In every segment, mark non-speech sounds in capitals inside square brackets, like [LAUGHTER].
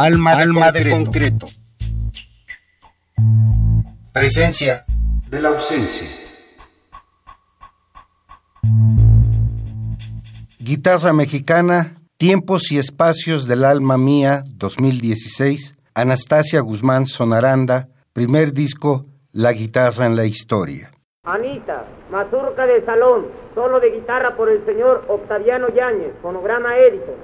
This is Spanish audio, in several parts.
Alma, Alma de concreto. Presencia de la ausencia. Guitarra mexicana, Tiempos y Espacios del Alma Mía 2016, Anastasia Guzmán Sonaranda, primer disco, La guitarra en la historia. Anita, mazurca de salón, solo de guitarra por el señor Octaviano Yáñez, fonograma Edison.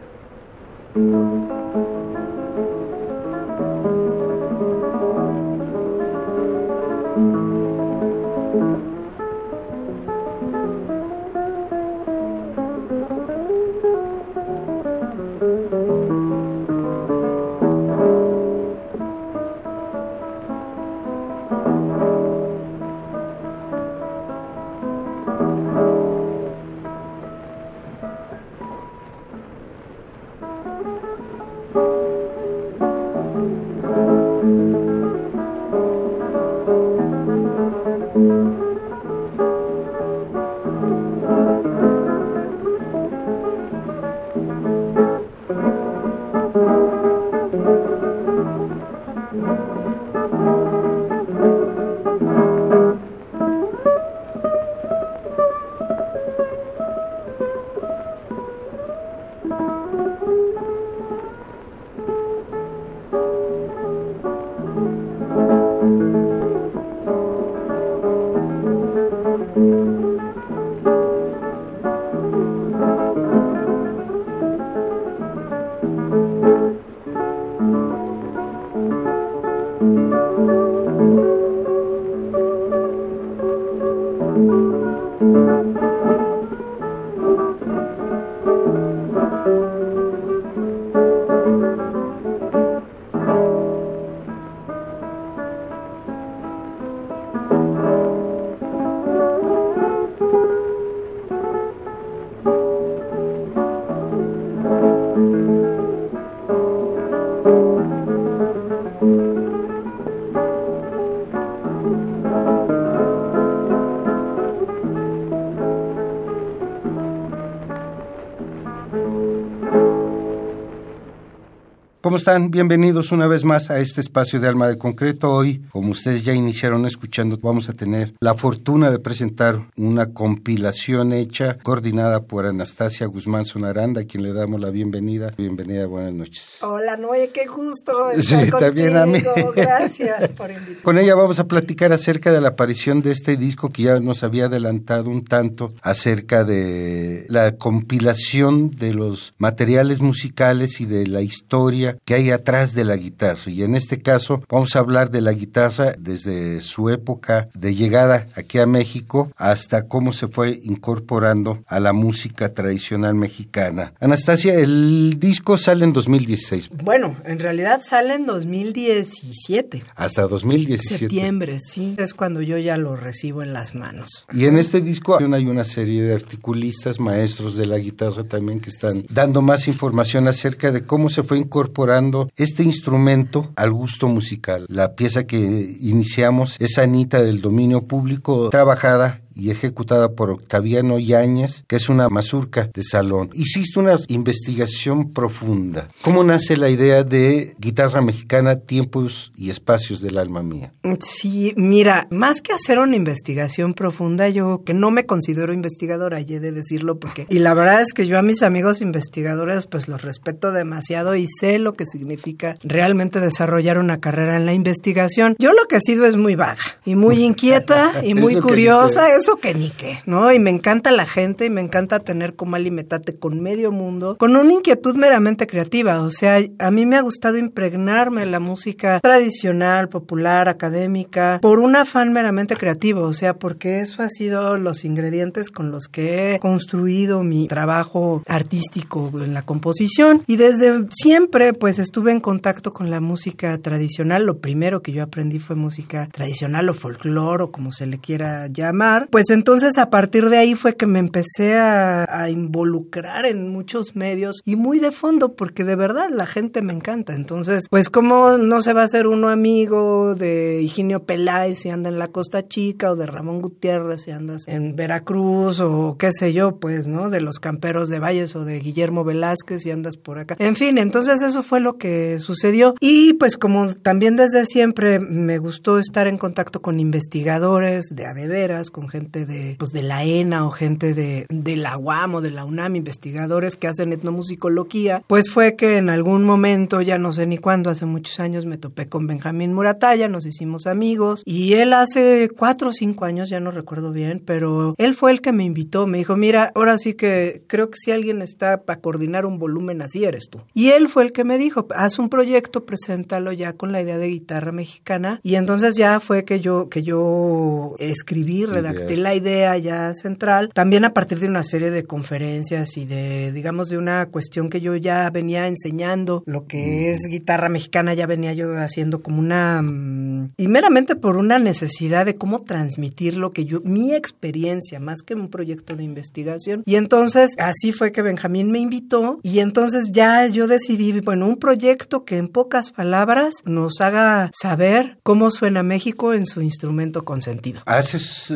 ¿Cómo están? Bienvenidos una vez más a este espacio de Alma de Concreto. Hoy, como ustedes ya iniciaron escuchando, vamos a tener la fortuna de presentar una compilación hecha, coordinada por Anastasia Guzmán Sonaranda, a quien le damos la bienvenida. Bienvenida, buenas noches. Noé, qué gusto. Estar sí, también a mí. Gracias [LAUGHS] por invitarme. Con ella vamos a platicar acerca de la aparición de este disco que ya nos había adelantado un tanto acerca de la compilación de los materiales musicales y de la historia que hay atrás de la guitarra. Y en este caso vamos a hablar de la guitarra desde su época de llegada aquí a México hasta cómo se fue incorporando a la música tradicional mexicana. Anastasia, el disco sale en 2016. Bueno, en realidad sale en 2017. Hasta 2017. Septiembre, sí. Es cuando yo ya lo recibo en las manos. Y en este disco hay una serie de articulistas, maestros de la guitarra también que están dando más información acerca de cómo se fue incorporando este instrumento al gusto musical. La pieza que iniciamos es Anita del dominio público, trabajada y ejecutada por Octaviano Yáñez, que es una mazurca de salón. Hiciste una investigación profunda. ¿Cómo nace la idea de guitarra mexicana, tiempos y espacios del alma mía? Sí, mira, más que hacer una investigación profunda, yo que no me considero investigadora, y he de decirlo porque... Y la verdad es que yo a mis amigos investigadores pues los respeto demasiado y sé lo que significa realmente desarrollar una carrera en la investigación. Yo lo que he sido es muy vaga y muy [LAUGHS] inquieta y muy curiosa eso que ni qué, ¿no? Y me encanta la gente y me encanta tener como alimentate con medio mundo, con una inquietud meramente creativa. O sea, a mí me ha gustado impregnarme la música tradicional, popular, académica, por un afán meramente creativo. O sea, porque eso ha sido los ingredientes con los que he construido mi trabajo artístico en la composición. Y desde siempre, pues estuve en contacto con la música tradicional. Lo primero que yo aprendí fue música tradicional o folclore o como se le quiera llamar pues entonces a partir de ahí fue que me empecé a, a involucrar en muchos medios y muy de fondo, porque de verdad la gente me encanta. Entonces, pues cómo no se va a hacer uno amigo de Higinio Peláez si anda en la Costa Chica o de Ramón Gutiérrez si andas en Veracruz o qué sé yo, pues, ¿no? De los camperos de Valles o de Guillermo Velázquez si andas por acá. En fin, entonces eso fue lo que sucedió y pues como también desde siempre me gustó estar en contacto con investigadores de adeveras, con gente de pues de la ENA o gente de, de la UAM o de la UNAM, investigadores que hacen etnomusicología, pues fue que en algún momento, ya no sé ni cuándo, hace muchos años me topé con Benjamín Muratalla, nos hicimos amigos y él hace cuatro o cinco años, ya no recuerdo bien, pero él fue el que me invitó, me dijo, mira, ahora sí que creo que si alguien está para coordinar un volumen así eres tú. Y él fue el que me dijo, haz un proyecto, preséntalo ya con la idea de guitarra mexicana y entonces ya fue que yo que yo escribí, redacté la idea ya central, también a partir de una serie de conferencias y de digamos de una cuestión que yo ya venía enseñando, lo que es guitarra mexicana ya venía yo haciendo como una mm, y meramente por una necesidad de cómo transmitir lo que yo mi experiencia más que un proyecto de investigación y entonces así fue que Benjamín me invitó y entonces ya yo decidí, bueno, un proyecto que en pocas palabras nos haga saber cómo suena México en su instrumento consentido. Haces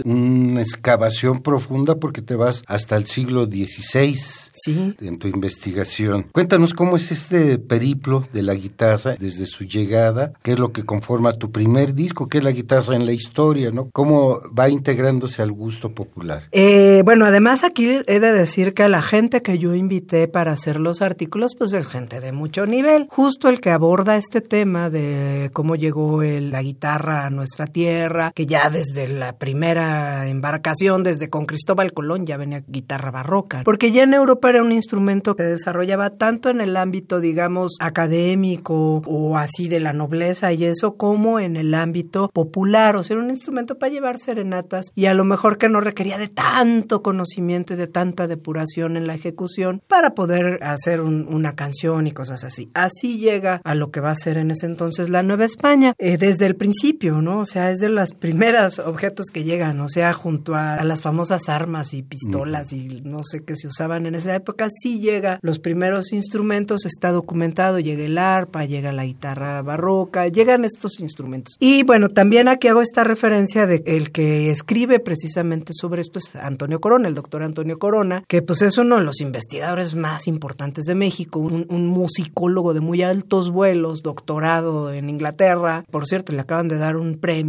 una excavación profunda porque te vas hasta el siglo XVI sí. en tu investigación. Cuéntanos cómo es este periplo de la guitarra desde su llegada, qué es lo que conforma tu primer disco, qué es la guitarra en la historia, ¿no? Cómo va integrándose al gusto popular. Eh, bueno, además aquí he de decir que la gente que yo invité para hacer los artículos, pues es gente de mucho nivel. Justo el que aborda este tema de cómo llegó el, la guitarra a nuestra tierra, que ya desde la primera embarcación, desde con Cristóbal Colón, ya venía guitarra barroca. Porque ya en Europa era un instrumento que desarrollaba tanto en el ámbito, digamos, académico o así de la nobleza y eso, como en el ámbito popular. O sea, era un instrumento para llevar serenatas y a lo mejor que no requería de tanto conocimiento y de tanta depuración en la ejecución para poder hacer un, una canción y cosas así. Así llega a lo que va a ser en ese entonces la Nueva España, eh, desde el principio, ¿no? O sea, es de los primeros objetos que llegan, o sea, junto a, las famosas armas y pistolas y no sé qué se usaban en esa época, sí llega los primeros instrumentos, está documentado, llega el arpa, llega la guitarra barroca, llegan estos instrumentos. Y bueno, también aquí hago esta referencia de el que escribe precisamente sobre esto es Antonio Corona, el doctor Antonio Corona, que pues es uno de los investigadores más importantes de México, un, musicólogo de muy altos vuelos, doctorado en Inglaterra. Por cierto, le acaban de dar un premio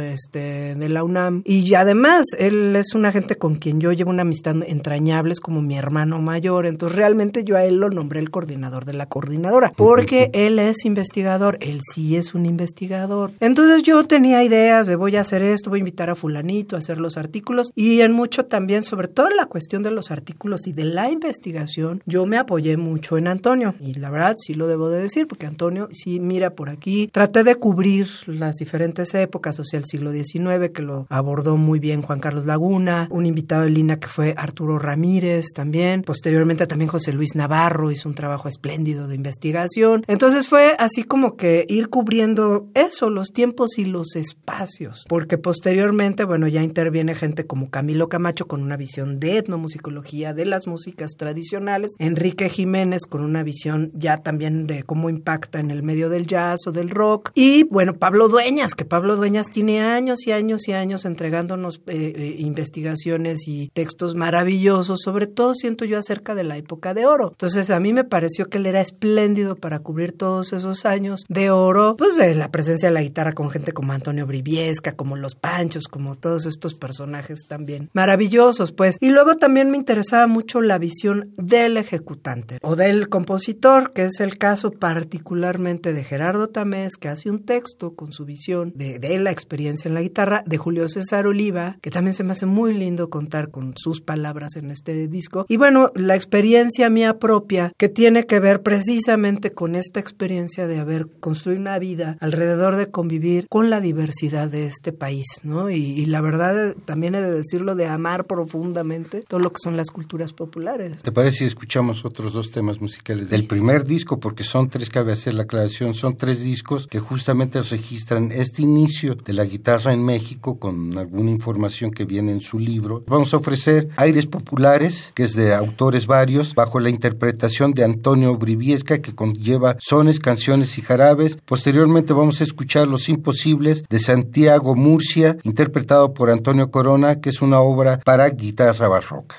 este, de la UNAM. Y además, él es una gente con quien yo llevo una amistad entrañable, es como mi hermano mayor. Entonces, realmente yo a él lo nombré el coordinador de la coordinadora, porque él es investigador, él sí es un investigador. Entonces, yo tenía ideas de voy a hacer esto, voy a invitar a fulanito a hacer los artículos y en mucho también, sobre todo en la cuestión de los artículos y de la investigación, yo me apoyé mucho en Antonio. Y la verdad, sí lo debo de decir, porque Antonio sí mira por aquí. Traté de cubrir las diferentes épocas, o sea, el siglo XIX, que lo abordó muy bien Juan Carlos Laguna, un invitado de Lina que fue Arturo Ramírez también. Posteriormente también José Luis Navarro hizo un trabajo espléndido de investigación. Entonces fue así como que ir cubriendo eso, los tiempos y los espacios, porque posteriormente, bueno, ya interviene gente como Camilo Camacho con una visión de etnomusicología de las músicas tradicionales, Enrique Jiménez con una visión ya también de cómo impacta en el medio del jazz o del rock, y bueno, Pablo Dueñas, que Pablo Dueñas tiene años y años y años entregándonos eh, eh, investigaciones y textos maravillosos, sobre todo siento yo acerca de la época de oro. Entonces a mí me pareció que él era espléndido para cubrir todos esos años de oro, pues de la presencia de la guitarra con gente como Antonio Briviesca, como Los Panchos, como todos estos personajes también maravillosos, pues. Y luego también me interesaba mucho la visión del ejecutante o del compositor, que es el caso particularmente de Gerardo Tamés, que hace un texto con su visión de, de la experiencia en la guitarra, de Julio César Oliva, que también se me hace muy lindo contar con sus palabras en este disco. Y bueno, la experiencia mía propia, que tiene que ver precisamente con esta experiencia de haber construido una vida alrededor de convivir con la diversidad de este país, ¿no? Y, y la verdad, también he de decirlo, de amar profundamente todo lo que son las culturas populares. ¿Te parece si escuchamos otros dos temas musicales del primer disco? Porque son tres, cabe hacer la aclaración, son tres discos que justamente registran este inicio de la guitarra en México con alguna información que viene en su libro. Vamos a ofrecer Aires Populares, que es de autores varios, bajo la interpretación de Antonio Briviesca, que conlleva sones, canciones y jarabes. Posteriormente vamos a escuchar Los Imposibles de Santiago Murcia, interpretado por Antonio Corona, que es una obra para guitarra barroca.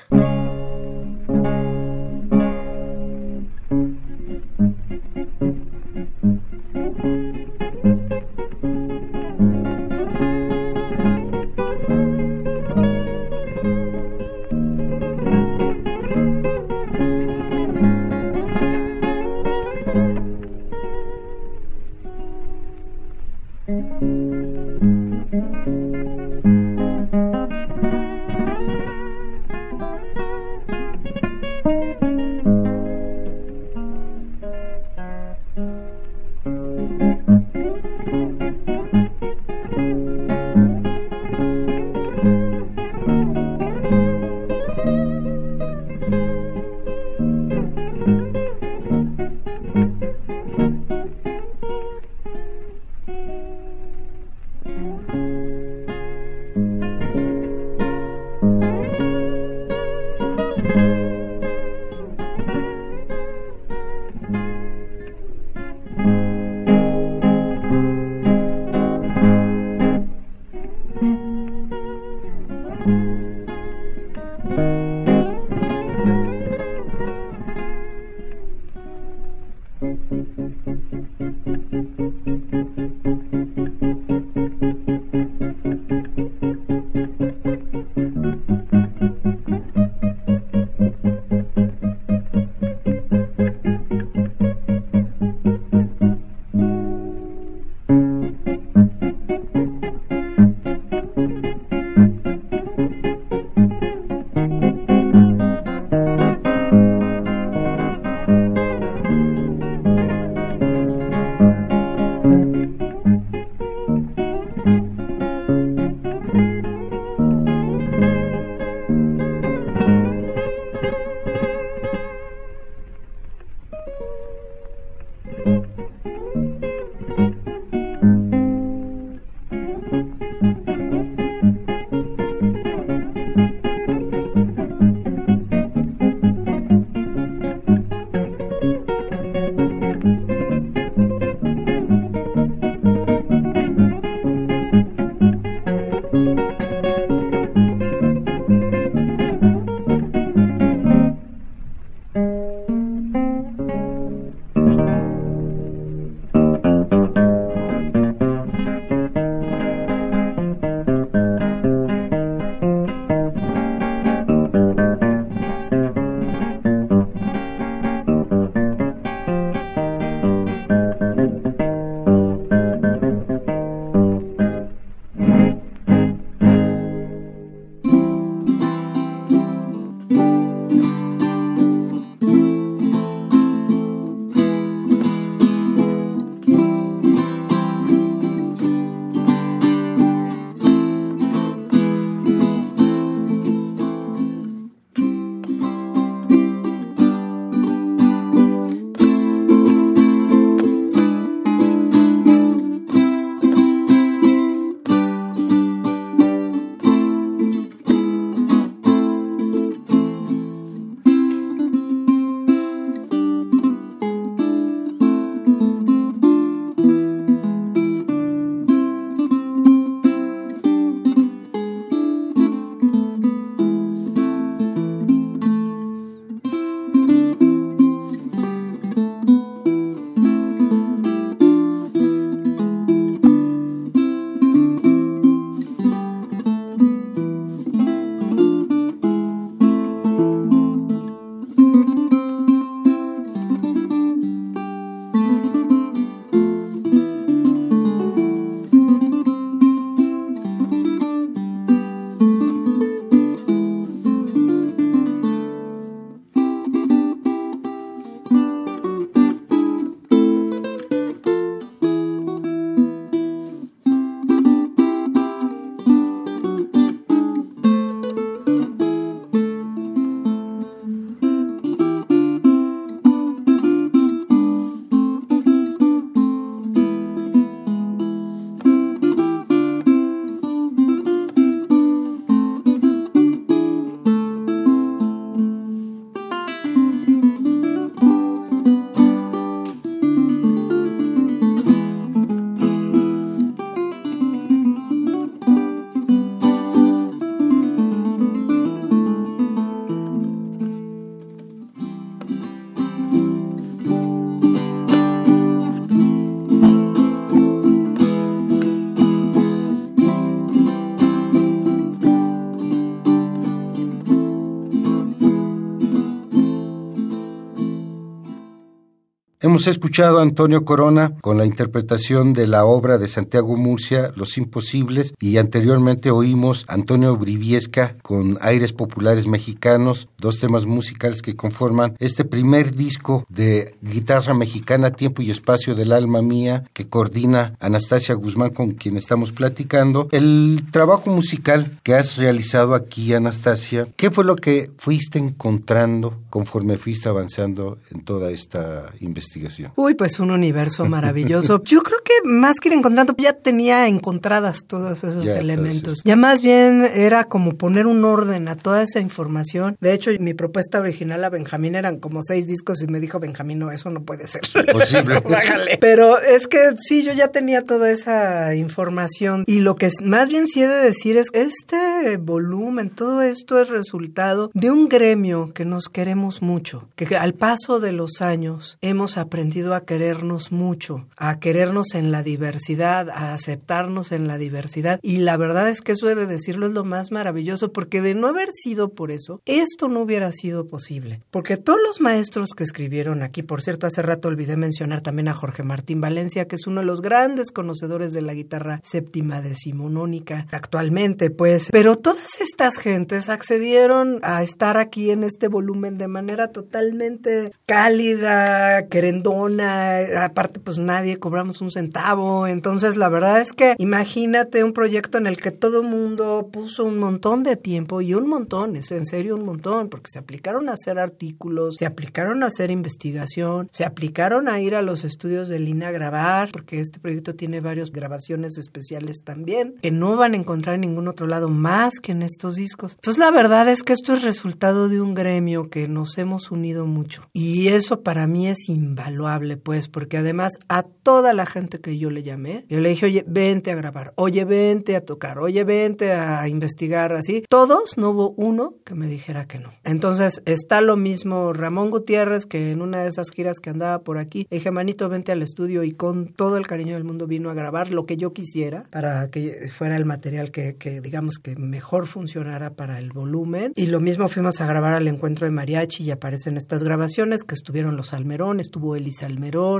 Escuchado a Antonio Corona con la interpretación de la obra de Santiago Murcia, Los Imposibles, y anteriormente oímos a Antonio Briviesca con Aires Populares Mexicanos, dos temas musicales que conforman este primer disco de guitarra mexicana, Tiempo y Espacio del Alma Mía, que coordina Anastasia Guzmán, con quien estamos platicando. El trabajo musical que has realizado aquí, Anastasia, ¿qué fue lo que fuiste encontrando conforme fuiste avanzando en toda esta investigación? Uy, pues un universo maravilloso. [LAUGHS] Yo creo que más que ir encontrando, ya tenía encontradas todos esos elementos. Ya más bien era como poner un orden a toda esa información. De hecho, mi propuesta original a Benjamín eran como seis discos y me dijo Benjamín, no, eso no puede ser. Posible. [LAUGHS] Pero es que sí, yo ya tenía toda esa información y lo que más bien sí he de decir es este volumen, todo esto es resultado de un gremio que nos queremos mucho, que al paso de los años hemos aprendido a querernos mucho, a querernos en la diversidad, a aceptarnos en la diversidad y la verdad es que eso de decirlo es lo más maravilloso porque de no haber sido por eso, esto no hubiera sido posible. Porque todos los maestros que escribieron aquí, por cierto, hace rato olvidé mencionar también a Jorge Martín Valencia, que es uno de los grandes conocedores de la guitarra séptima decimonónica actualmente, pues, pero todas estas gentes accedieron a estar aquí en este volumen de manera totalmente cálida, querendona, aparte pues nadie cobramos un centavo, entonces la verdad es que imagínate un proyecto en el que todo mundo puso un montón de tiempo y un montón, es en serio un montón, porque se aplicaron a hacer artículos, se aplicaron a hacer investigación, se aplicaron a ir a los estudios de Lina a grabar, porque este proyecto tiene varias grabaciones especiales también, que no van a encontrar en ningún otro lado más que en estos discos. Entonces la verdad es que esto es resultado de un gremio que nos hemos unido mucho. Y eso para mí es invaluable, pues, porque además a toda la gente que yo le llamé, yo le dije, oye, vente a grabar, oye, vente a tocar, oye, vente a investigar, así. Todos, no hubo uno que me dijera que no. Entonces está lo mismo Ramón Gutiérrez, que en una de esas giras que andaba por aquí, dije, manito, vente al estudio y con todo el cariño del mundo vino a grabar lo que yo quisiera para que fuera el material que, digamos, que mejor funcionara para el volumen. Y lo mismo fuimos a grabar al encuentro de mariachi y aparecen estas grabaciones que estuvieron los Almerón, estuvo Elisa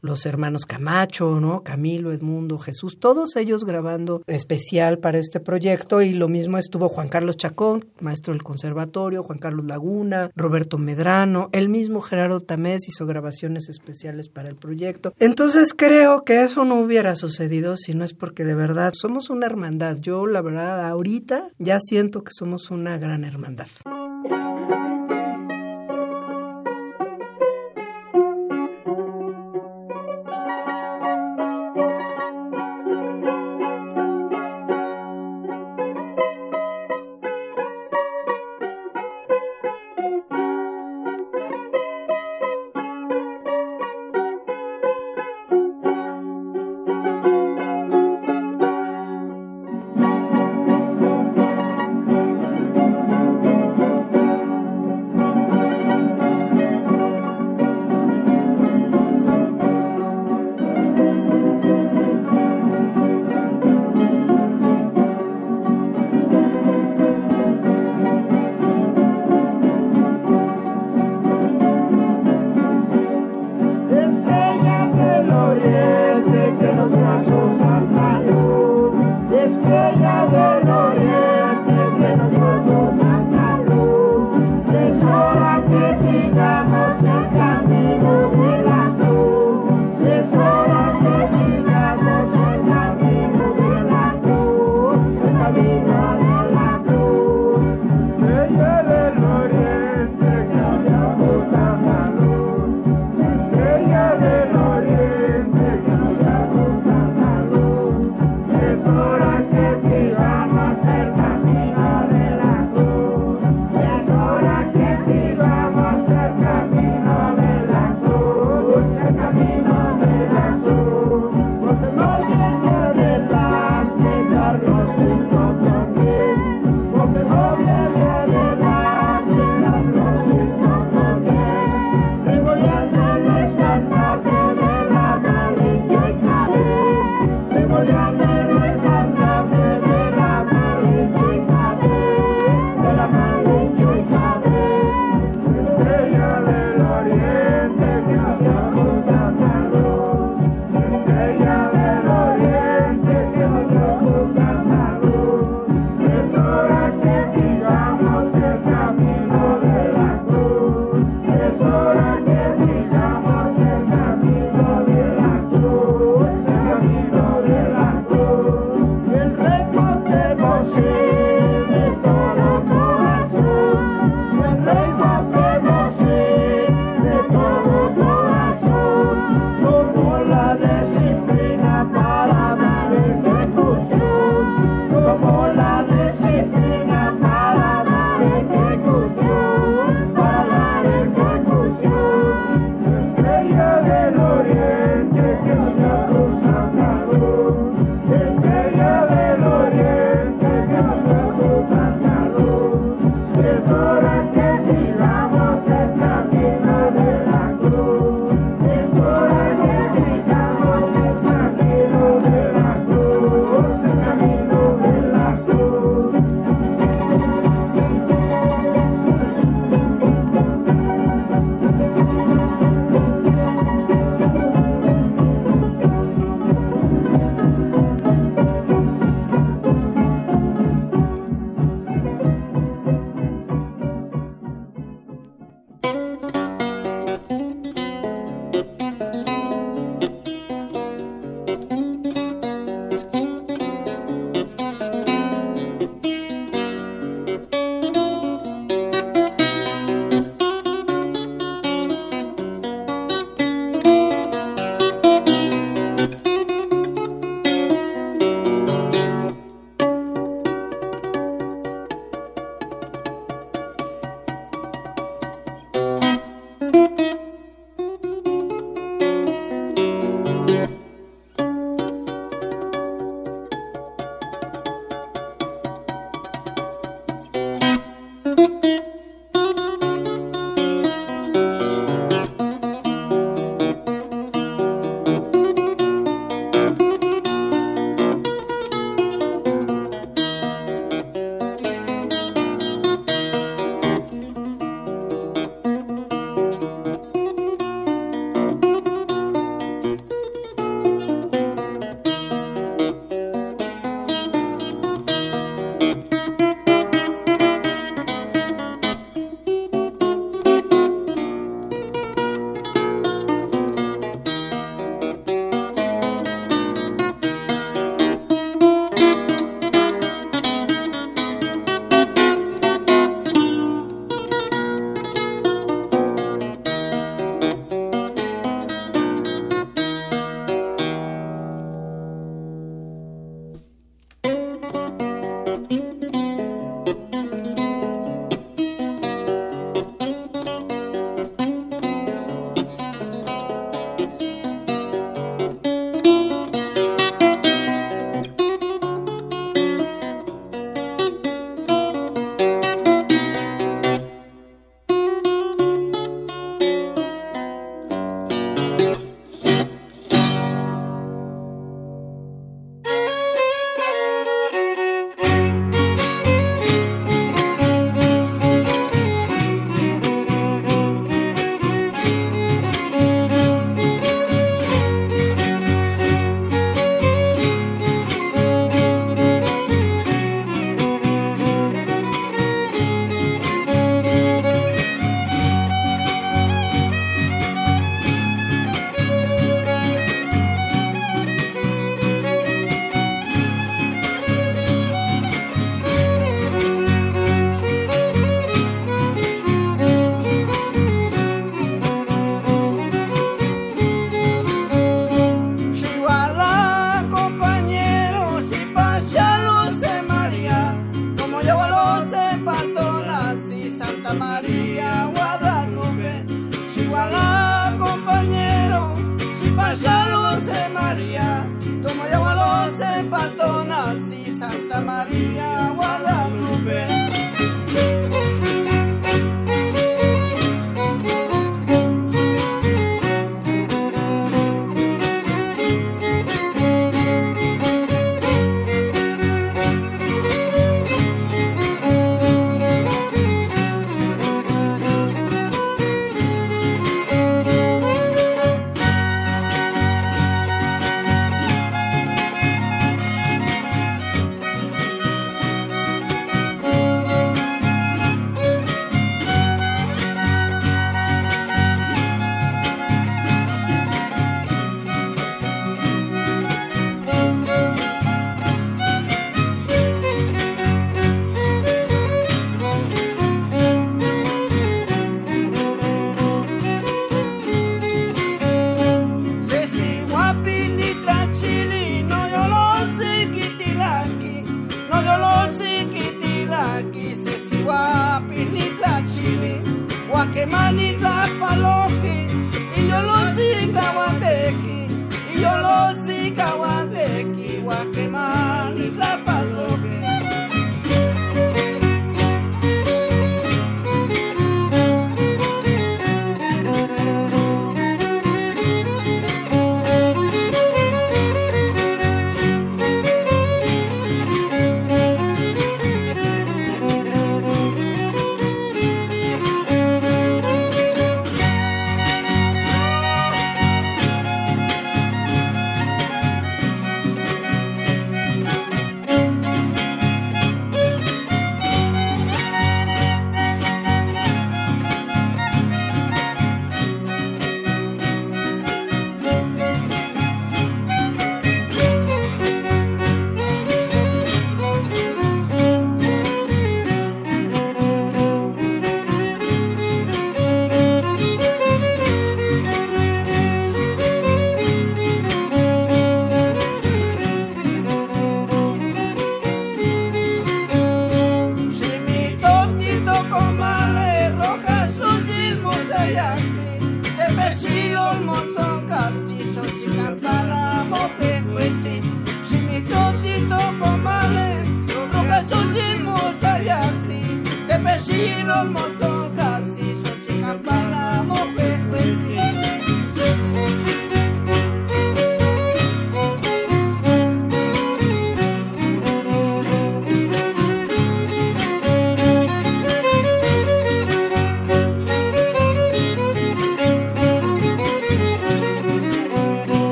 los hermanos Camacho, ¿no? Camilo, Edmundo, Jesús, todos ellos grabando especial para este proyecto y lo mismo estuvo Juan Carlos Chacón, maestro del conservatorio, Juan Carlos Laguna, Roberto Medrano, el mismo Gerardo Tamés hizo grabaciones especiales para el proyecto. Entonces creo que eso no hubiera sucedido si no es porque de verdad somos una hermandad. Yo la verdad ahorita ya siento que somos una gran hermandad.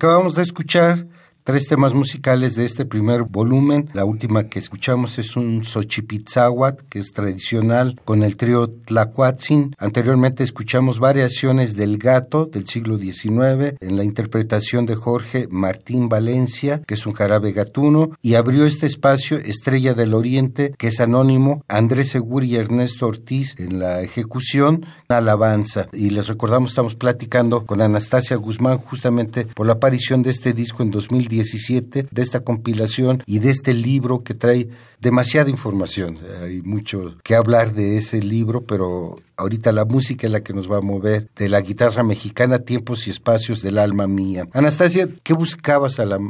Acabamos de escuchar tres temas musicales de este primer volumen. La última que escuchamos es un Xochipitzahuat, que es tradicional, con el trío Tlacuatzin. Anteriormente escuchamos variaciones del gato del siglo XIX en la interpretación de Jorge Martín Valencia, que es un jarabe gatuno, y abrió este espacio Estrella del Oriente, que es anónimo, Andrés Seguri y Ernesto Ortiz en la ejecución, alabanza. Y les recordamos, estamos platicando con Anastasia Guzmán justamente por la aparición de este disco en 2010 17 de esta compilación y de este libro que trae demasiada información. Hay mucho que hablar de ese libro, pero ahorita la música es la que nos va a mover de la guitarra mexicana, tiempos y espacios del alma mía. Anastasia, ¿qué buscabas al,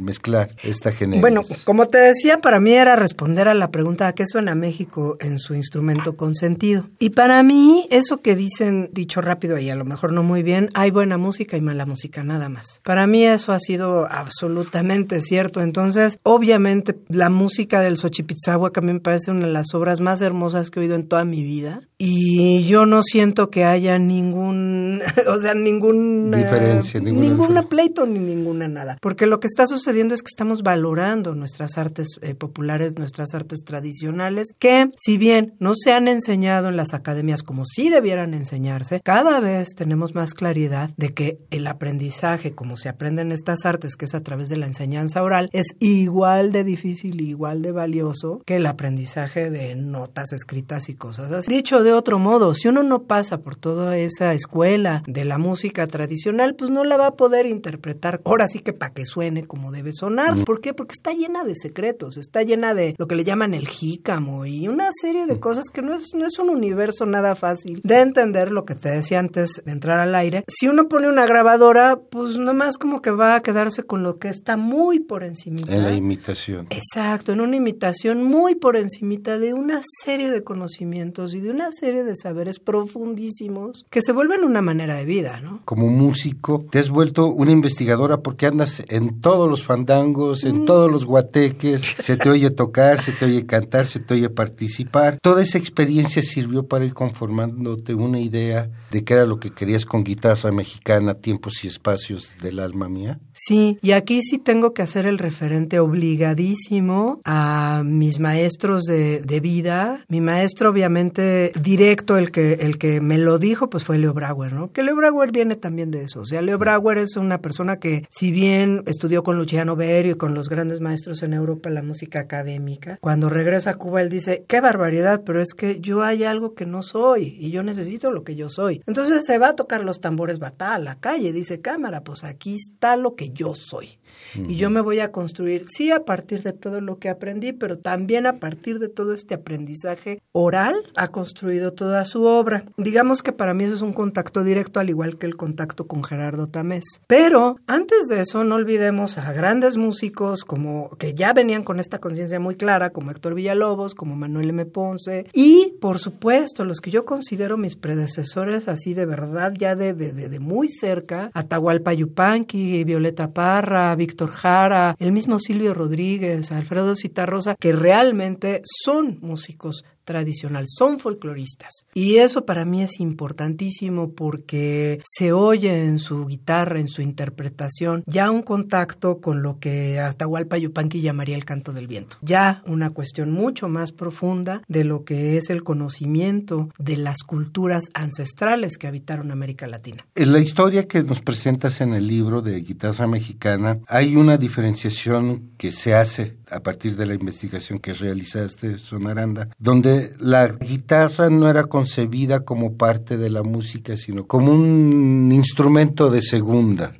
mezclar esta generación? Bueno, como te decía, para mí era responder a la pregunta ¿a qué suena México en su instrumento consentido? Y para mí, eso que dicen, dicho rápido y a lo mejor no muy bien, hay buena música y mala música, nada más. Para mí eso ha sido absolutamente cierto. Entonces, obviamente, la música del Xochipizahua que a mí me parece una de las obras más hermosas que he oído en toda mi vida. Y yo no siento que haya ningún, [LAUGHS] o sea, ningún... Diferencia, ninguna, ninguna pleito ni ninguna nada. Porque lo que está sucediendo es que estamos valorando nuestras artes eh, populares, nuestras artes tradicionales, que si bien no se han enseñado en las academias como si debieran enseñarse, cada vez tenemos más claridad de que el aprendizaje, como se aprenden estas artes, que es a través de la enseñanza oral, es igual de difícil, igual de valioso que el aprendizaje de notas escritas y cosas así. Dicho de otro modo, si uno no pasa por toda esa escuela de la música tradicional, pues no la va a poder interpretar ahora sí que para que suene como debe sonar. ¿Por qué? Porque está llena de secretos, está llena de lo que le llaman el jícamo y una serie de cosas que no es, no es un universo nada fácil de entender lo que te decía antes de entrar al aire. Si uno pone una grabadora, pues nomás como que va a quedarse con lo que está muy por encima. En la imitación. Exacto, en una imitación muy por encimita de una serie de conocimientos y de una serie de saberes profundísimos que se vuelven una manera de vida, ¿no? Como músico, te has vuelto una investigadora porque andas en todos los fandangos, en mm. todos los guateques, [LAUGHS] se te oye tocar, se te oye cantar, se te oye participar. Toda esa experiencia sirvió para ir conformándote una idea de qué era lo que querías con guitarra mexicana, tiempos y espacios del alma mía. Sí, y aquí sí tengo que hacer el referente obligadísimo a mis maestros de, de vida. Mi maestro, obviamente, directo, el que, el que me lo dijo, pues fue Leo Brauer, ¿no? Que Leo Brauer viene también de eso. O sea, Leo Brauer es una persona que, si bien estudió con Luciano Berio y con los grandes maestros en Europa la música académica, cuando regresa a Cuba, él dice, qué barbaridad, pero es que yo hay algo que no soy y yo necesito lo que yo soy. Entonces se va a tocar los tambores bata a la calle, dice, cámara, pues aquí está lo que yo soy. Y yo me voy a construir, sí, a partir de todo lo que aprendí, pero también a partir de todo este aprendizaje oral, ha construido toda su obra. Digamos que para mí eso es un contacto directo, al igual que el contacto con Gerardo Tamés. Pero antes de eso, no olvidemos a grandes músicos como que ya venían con esta conciencia muy clara, como Héctor Villalobos, como Manuel M. Ponce, y por supuesto, los que yo considero mis predecesores así de verdad, ya de, de, de, muy cerca, Atahualpa Yupanqui, Violeta Parra, Víctor Jara, el mismo Silvio Rodríguez, Alfredo Citarrosa, que realmente son músicos tradicional, son folcloristas. Y eso para mí es importantísimo porque se oye en su guitarra, en su interpretación, ya un contacto con lo que Atahualpa Yupanqui llamaría el canto del viento. Ya una cuestión mucho más profunda de lo que es el conocimiento de las culturas ancestrales que habitaron América Latina. En la historia que nos presentas en el libro de guitarra mexicana, hay una diferenciación que se hace a partir de la investigación que realizaste, Sonaranda, donde la guitarra no era concebida como parte de la música, sino como un instrumento de segunda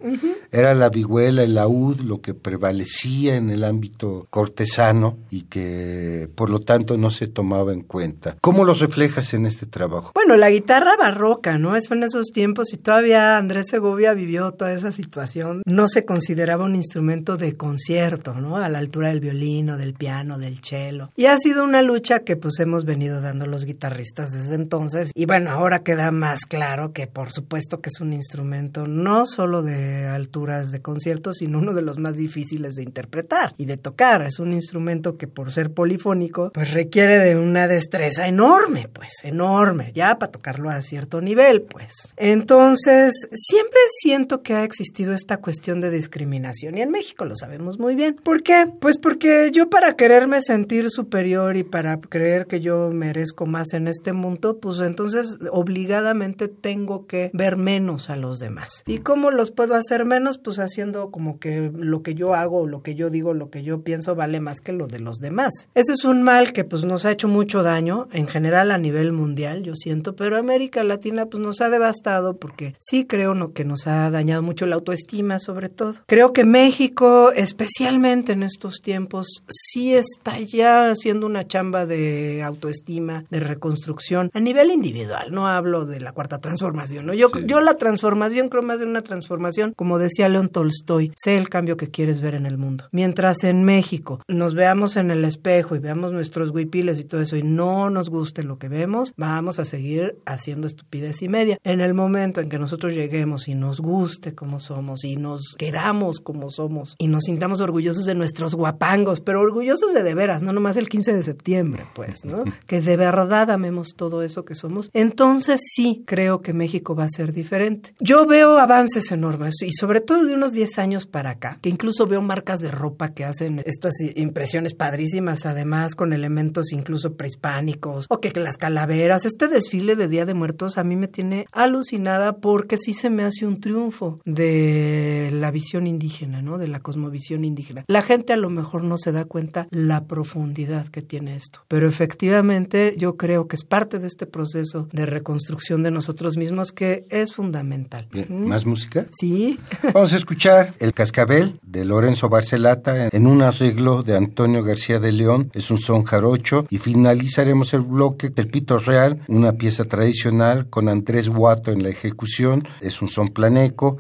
era la vihuela, el laúd, lo que prevalecía en el ámbito cortesano y que por lo tanto no se tomaba en cuenta. ¿Cómo lo reflejas en este trabajo? Bueno, la guitarra barroca, ¿no? Eso en esos tiempos y todavía Andrés Segovia vivió toda esa situación. No se consideraba un instrumento de concierto, ¿no? A la altura del violín o del piano, del cello. Y ha sido una lucha que pues hemos venido dando los guitarristas desde entonces. Y bueno, ahora queda más claro que por supuesto que es un instrumento no solo de altura, partituras de conciertos, sino uno de los más difíciles de interpretar y de tocar. Es un instrumento que por ser polifónico, pues requiere de una destreza enorme, pues enorme, ya para tocarlo a cierto nivel, pues. Entonces, siempre siento que ha existido esta cuestión de discriminación y en México lo sabemos muy bien. ¿Por qué? Pues porque yo para quererme sentir superior y para creer que yo merezco más en este mundo, pues entonces obligadamente tengo que ver menos a los demás. ¿Y cómo los puedo hacer menos? Pues haciendo como que lo que yo hago, lo que yo digo, lo que yo pienso vale más que lo de los demás. Ese es un mal que pues nos ha hecho mucho daño en general a nivel mundial, yo siento, pero América Latina pues nos ha devastado porque sí creo no, que nos ha dañado mucho la autoestima sobre todo. Creo que México, especialmente en estos tiempos, sí está ya haciendo una chamba de autoestima, de reconstrucción a nivel individual, no hablo de la cuarta transformación, ¿no? Yo, yo la transformación creo más de una transformación, como decía León Tolstoy, sé el cambio que quieres ver en el mundo. Mientras en México nos veamos en el espejo y veamos nuestros huipiles y todo eso y no nos guste lo que vemos, vamos a seguir haciendo estupidez y media. En el momento en que nosotros lleguemos y nos guste como somos y nos queramos como somos y nos sintamos orgullosos de nuestros guapangos, pero orgullosos de de veras, no nomás el 15 de septiembre, pues, ¿no? [LAUGHS] que de verdad amemos todo eso que somos, entonces sí creo que México va a ser diferente. Yo veo avances enormes y sobre todo de unos 10 años para acá, que incluso veo marcas de ropa que hacen estas impresiones padrísimas, además con elementos incluso prehispánicos, o que las calaveras, este desfile de Día de Muertos a mí me tiene alucinada porque sí se me hace un triunfo de la visión indígena, ¿no? De la cosmovisión indígena. La gente a lo mejor no se da cuenta la profundidad que tiene esto, pero efectivamente yo creo que es parte de este proceso de reconstrucción de nosotros mismos que es fundamental. ¿Más música? Sí. [LAUGHS] Vamos a escuchar El Cascabel de Lorenzo Barcelata en un arreglo de Antonio García de León. Es un son jarocho y finalizaremos el bloque del Pito Real, una pieza tradicional con Andrés Guato en la ejecución. Es un son planeco.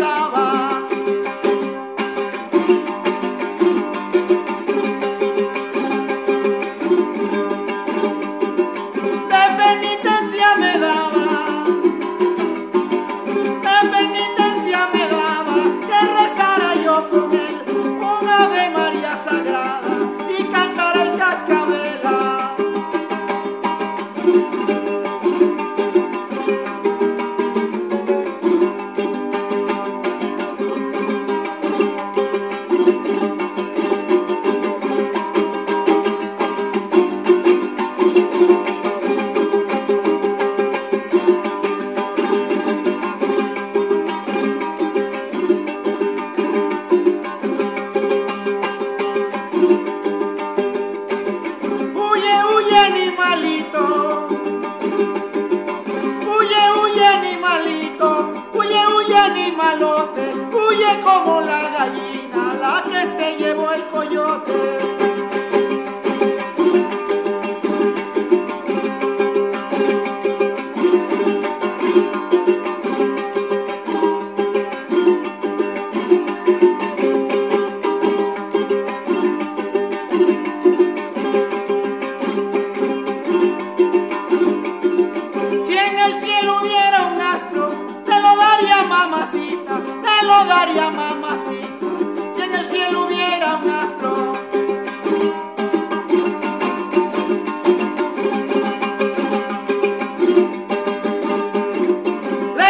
pensaba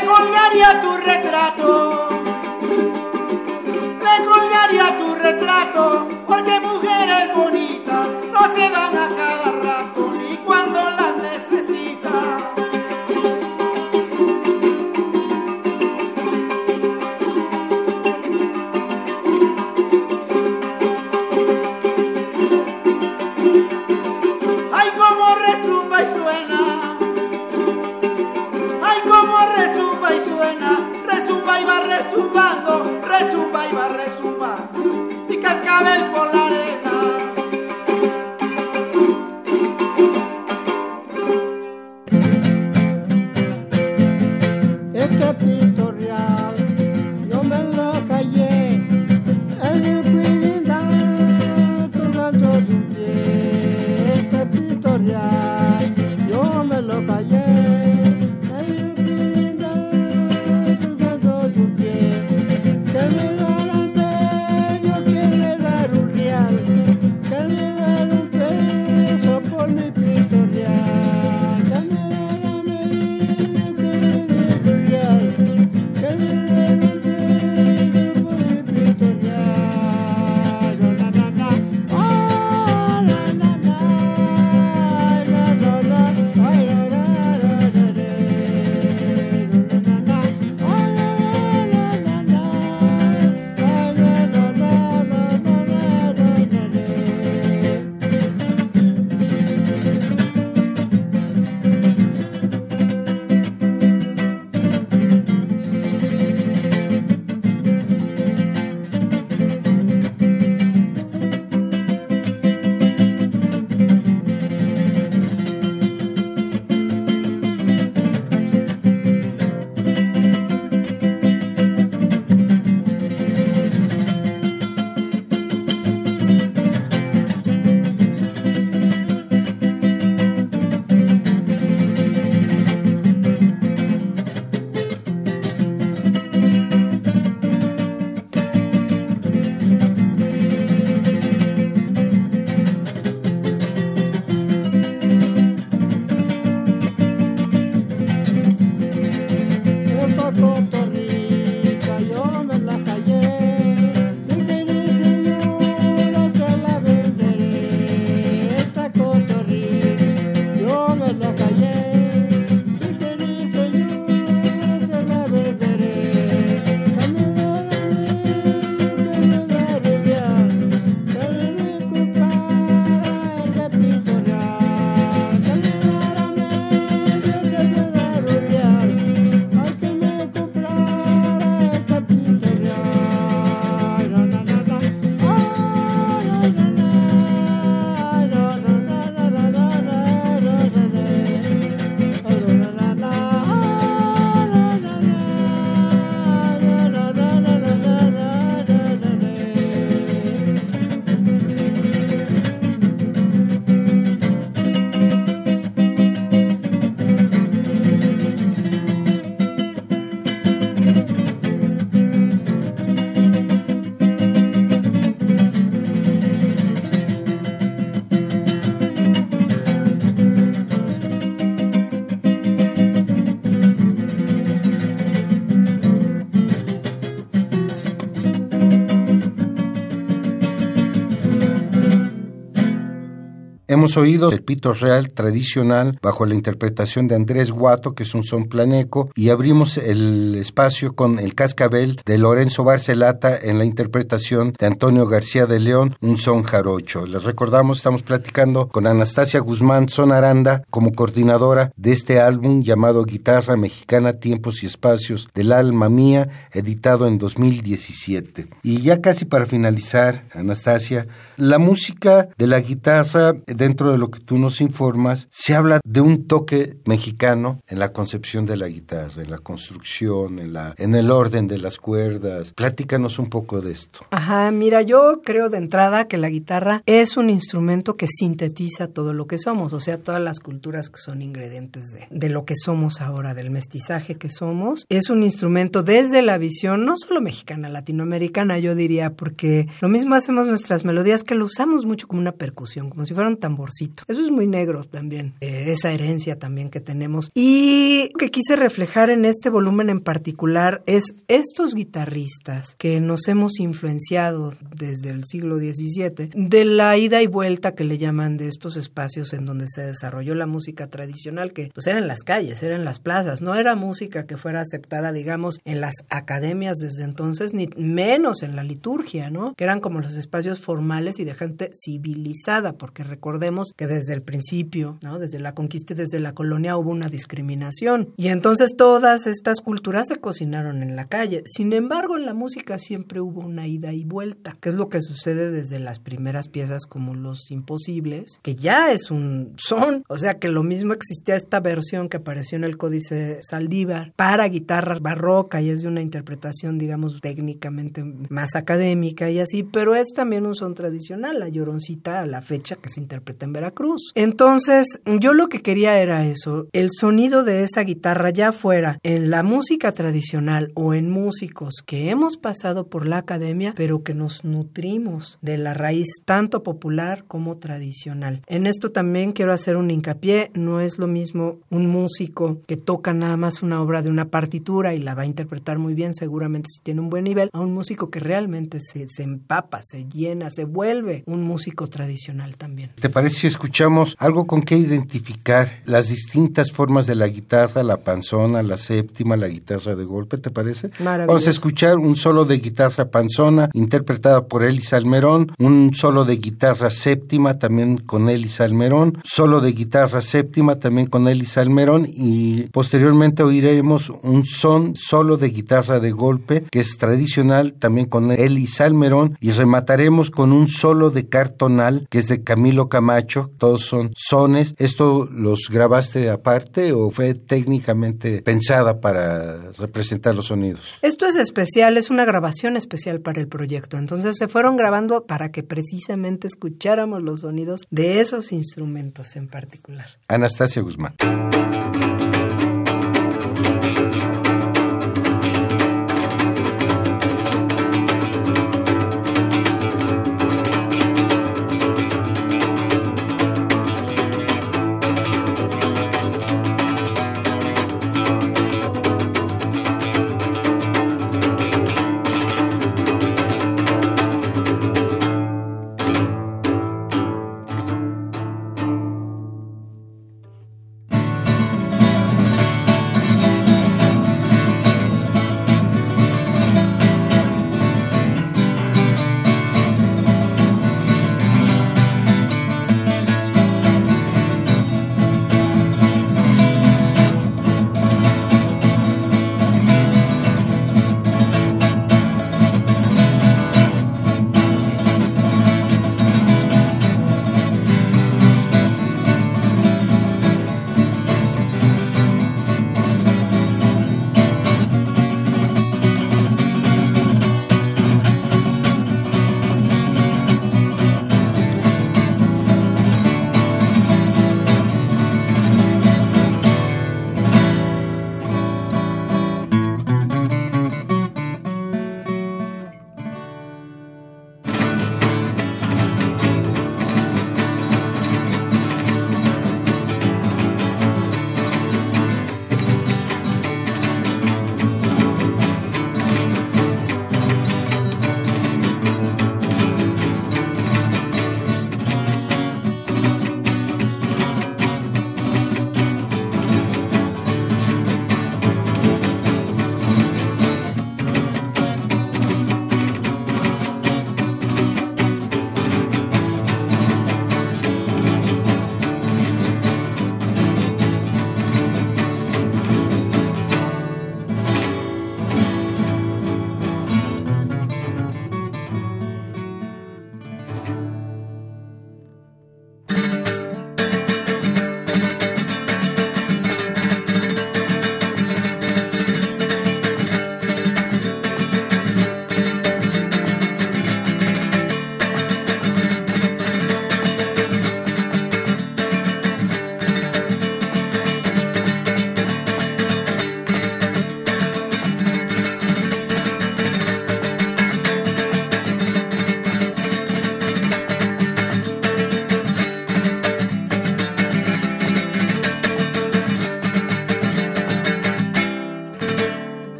comprar Hemos oído el pito real tradicional bajo la interpretación de Andrés Guato, que es un son planeco, y abrimos el espacio con el cascabel de Lorenzo Barcelata en la interpretación de Antonio García de León, un son jarocho. Les recordamos, estamos platicando con Anastasia Guzmán Son Aranda como coordinadora de este álbum llamado Guitarra Mexicana Tiempos y Espacios del Alma Mía, editado en 2017. Y ya casi para finalizar, Anastasia, la música de la guitarra, dentro de lo que tú nos informas, se habla de un toque mexicano en la concepción de la guitarra, en la construcción, en, la, en el orden de las cuerdas. Platícanos un poco de esto. Ajá, mira, yo creo de entrada que la guitarra es un instrumento que sintetiza todo lo que somos, o sea, todas las culturas que son ingredientes de, de lo que somos ahora, del mestizaje que somos. Es un instrumento desde la visión, no solo mexicana, latinoamericana, yo diría, porque lo mismo hacemos nuestras melodías que lo usamos mucho como una percusión, como si fuera un tamborcito. Eso es muy negro también, eh, esa herencia también que tenemos. Y que quise reflejar en este volumen en particular es estos guitarristas que nos hemos influenciado desde el siglo XVII, de la ida y vuelta que le llaman de estos espacios en donde se desarrolló la música tradicional, que pues eran las calles, eran las plazas, no era música que fuera aceptada, digamos, en las academias desde entonces, ni menos en la liturgia, ¿no? Que eran como los espacios formales y de gente civilizada, porque recordemos que desde el principio, ¿no? Desde la conquista y desde la colonia hubo una discriminación. Y entonces todas estas culturas se cocinaron en la calle. Sin embargo, en la música siempre hubo una ida y vuelta, que es lo que sucede desde las primeras piezas como Los Imposibles, que ya es un son, o sea que lo mismo existía esta versión que apareció en el Códice Saldívar para guitarra barroca y es de una interpretación, digamos, técnicamente más académica y así, pero es también un son tradicional, la lloroncita a la fecha que se interpreta en Veracruz. Entonces, yo lo que quería era eso, el sonido de esa guitarra ya fuera en la música tradicional o en músicos que hemos pasado por la academia, pero que nos nutrimos de la raíz tanto popular como tradicional. En esto también quiero hacer un hincapié, no es lo mismo un músico que toca nada más una obra de una partitura y la va a interpretar muy bien, seguramente si tiene un buen nivel, a un músico que realmente se, se empapa, se llena, se vuelve un músico tradicional también. ¿Te parece si escuchamos algo con que identificar las distintas formas de la guitarra, la panzona, la séptima, la guitarra de golpe, ¿te parece? Vamos a escuchar un solo de guitarra panzona interpretada por Elis Almerón, un solo de guitarra séptima también con Elis Almerón, solo de guitarra séptima también con Elis Almerón y posteriormente oiremos un son solo de guitarra de golpe que es tradicional también con Elis Almerón y remataremos con un solo de cartonal que es de Camilo Camacho, todos son sones. ¿Esto los grabaste aparte o fue técnicamente pensada para representar los sonidos? Esto es especial, es una grabación especial para el proyecto. Entonces se fueron grabando para que precisamente escucháramos los sonidos de esos instrumentos en particular. Anastasia Guzmán.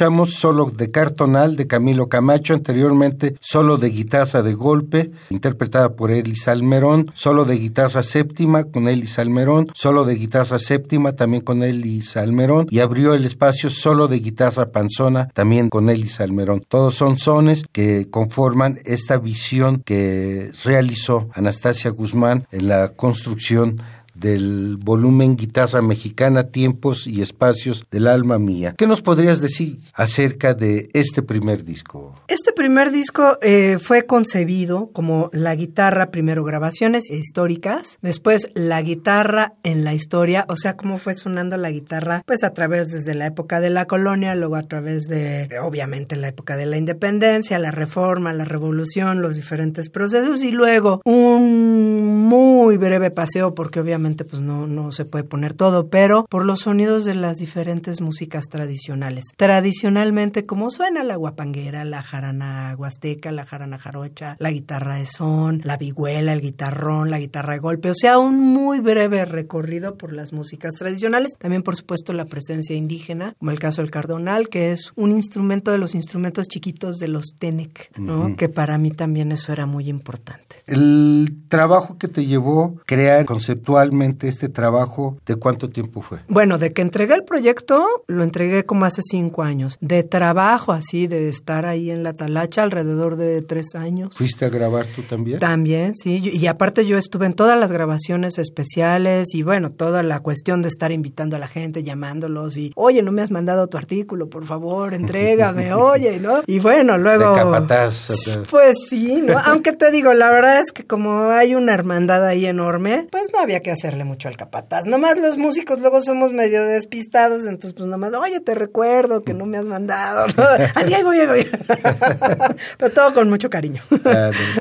Solo de cartonal de Camilo Camacho, anteriormente solo de guitarra de golpe, interpretada por Eli Salmerón, solo de guitarra séptima con Eli Salmerón, solo de guitarra séptima también con Eli Salmerón y abrió el espacio solo de guitarra panzona también con Eli Salmerón. Todos son sones que conforman esta visión que realizó Anastasia Guzmán en la construcción del volumen Guitarra Mexicana, Tiempos y Espacios del Alma Mía. ¿Qué nos podrías decir acerca de este primer disco? Este primer disco eh, fue concebido como la guitarra, primero grabaciones históricas, después la guitarra en la historia, o sea, cómo fue sonando la guitarra, pues a través desde la época de la colonia, luego a través de, obviamente, la época de la independencia, la reforma, la revolución, los diferentes procesos y luego un muy breve paseo, porque obviamente pues no, no se puede poner todo, pero por los sonidos de las diferentes músicas tradicionales. Tradicionalmente, como suena la guapanguera, la jarana huasteca, la jarana jarocha, la guitarra de son, la vihuela, el guitarrón, la guitarra de golpe, o sea, un muy breve recorrido por las músicas tradicionales. También, por supuesto, la presencia indígena, como el caso del cardonal, que es un instrumento de los instrumentos chiquitos de los Tenec, ¿no? Que para mí también eso era muy importante. El trabajo que te llevó crear conceptualmente este trabajo, ¿de cuánto tiempo fue? Bueno, de que entregué el proyecto, lo entregué como hace cinco años. De trabajo, así, de estar ahí en la talacha, alrededor de tres años. ¿Fuiste a grabar tú también? También, sí. Y aparte yo estuve en todas las grabaciones especiales y bueno, toda la cuestión de estar invitando a la gente, llamándolos y, oye, no me has mandado tu artículo, por favor, entrégame, [LAUGHS] oye, ¿no? Y bueno, luego... De capataz. Pues sí, ¿no? Aunque te digo, la verdad es que como hay una hermandad ahí enorme, pues no había que hacer mucho al capataz. Nomás los músicos luego somos medio despistados, entonces pues nomás, oye, te recuerdo que no me has mandado. [LAUGHS] Así, ahí voy, ahí voy. [LAUGHS] Pero todo con mucho cariño.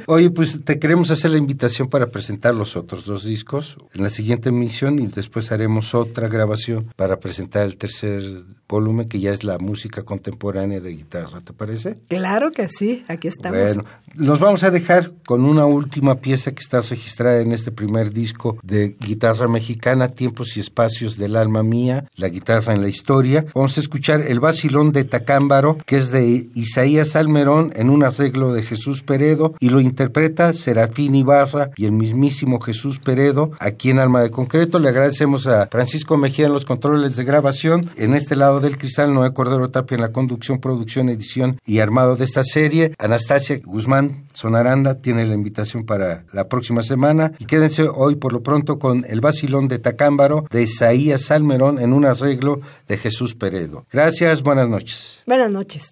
Oye, pues te queremos hacer la invitación para presentar los otros dos discos en la siguiente emisión y después haremos otra grabación para presentar el tercer volumen que ya es la música contemporánea de guitarra, ¿te parece? Claro que sí, aquí estamos. Bueno, nos vamos a dejar con una última pieza que está registrada en este primer disco de guitarra mexicana, Tiempos y Espacios del Alma Mía, la guitarra en la historia. Vamos a escuchar el vacilón de Tacámbaro, que es de Isaías Almerón en un arreglo de Jesús Peredo y lo interpreta Serafín Ibarra y el mismísimo Jesús Peredo aquí en Alma de Concreto. Le agradecemos a Francisco Mejía en los controles de grabación. En este lado del Cristal, Noé Cordero Tapia en la conducción, producción, edición y armado de esta serie. Anastasia Guzmán Sonaranda tiene la invitación para la próxima semana. Y quédense hoy por lo pronto con el vacilón de Tacámbaro de Isaías Salmerón en un arreglo de Jesús Peredo. Gracias, buenas noches. Buenas noches.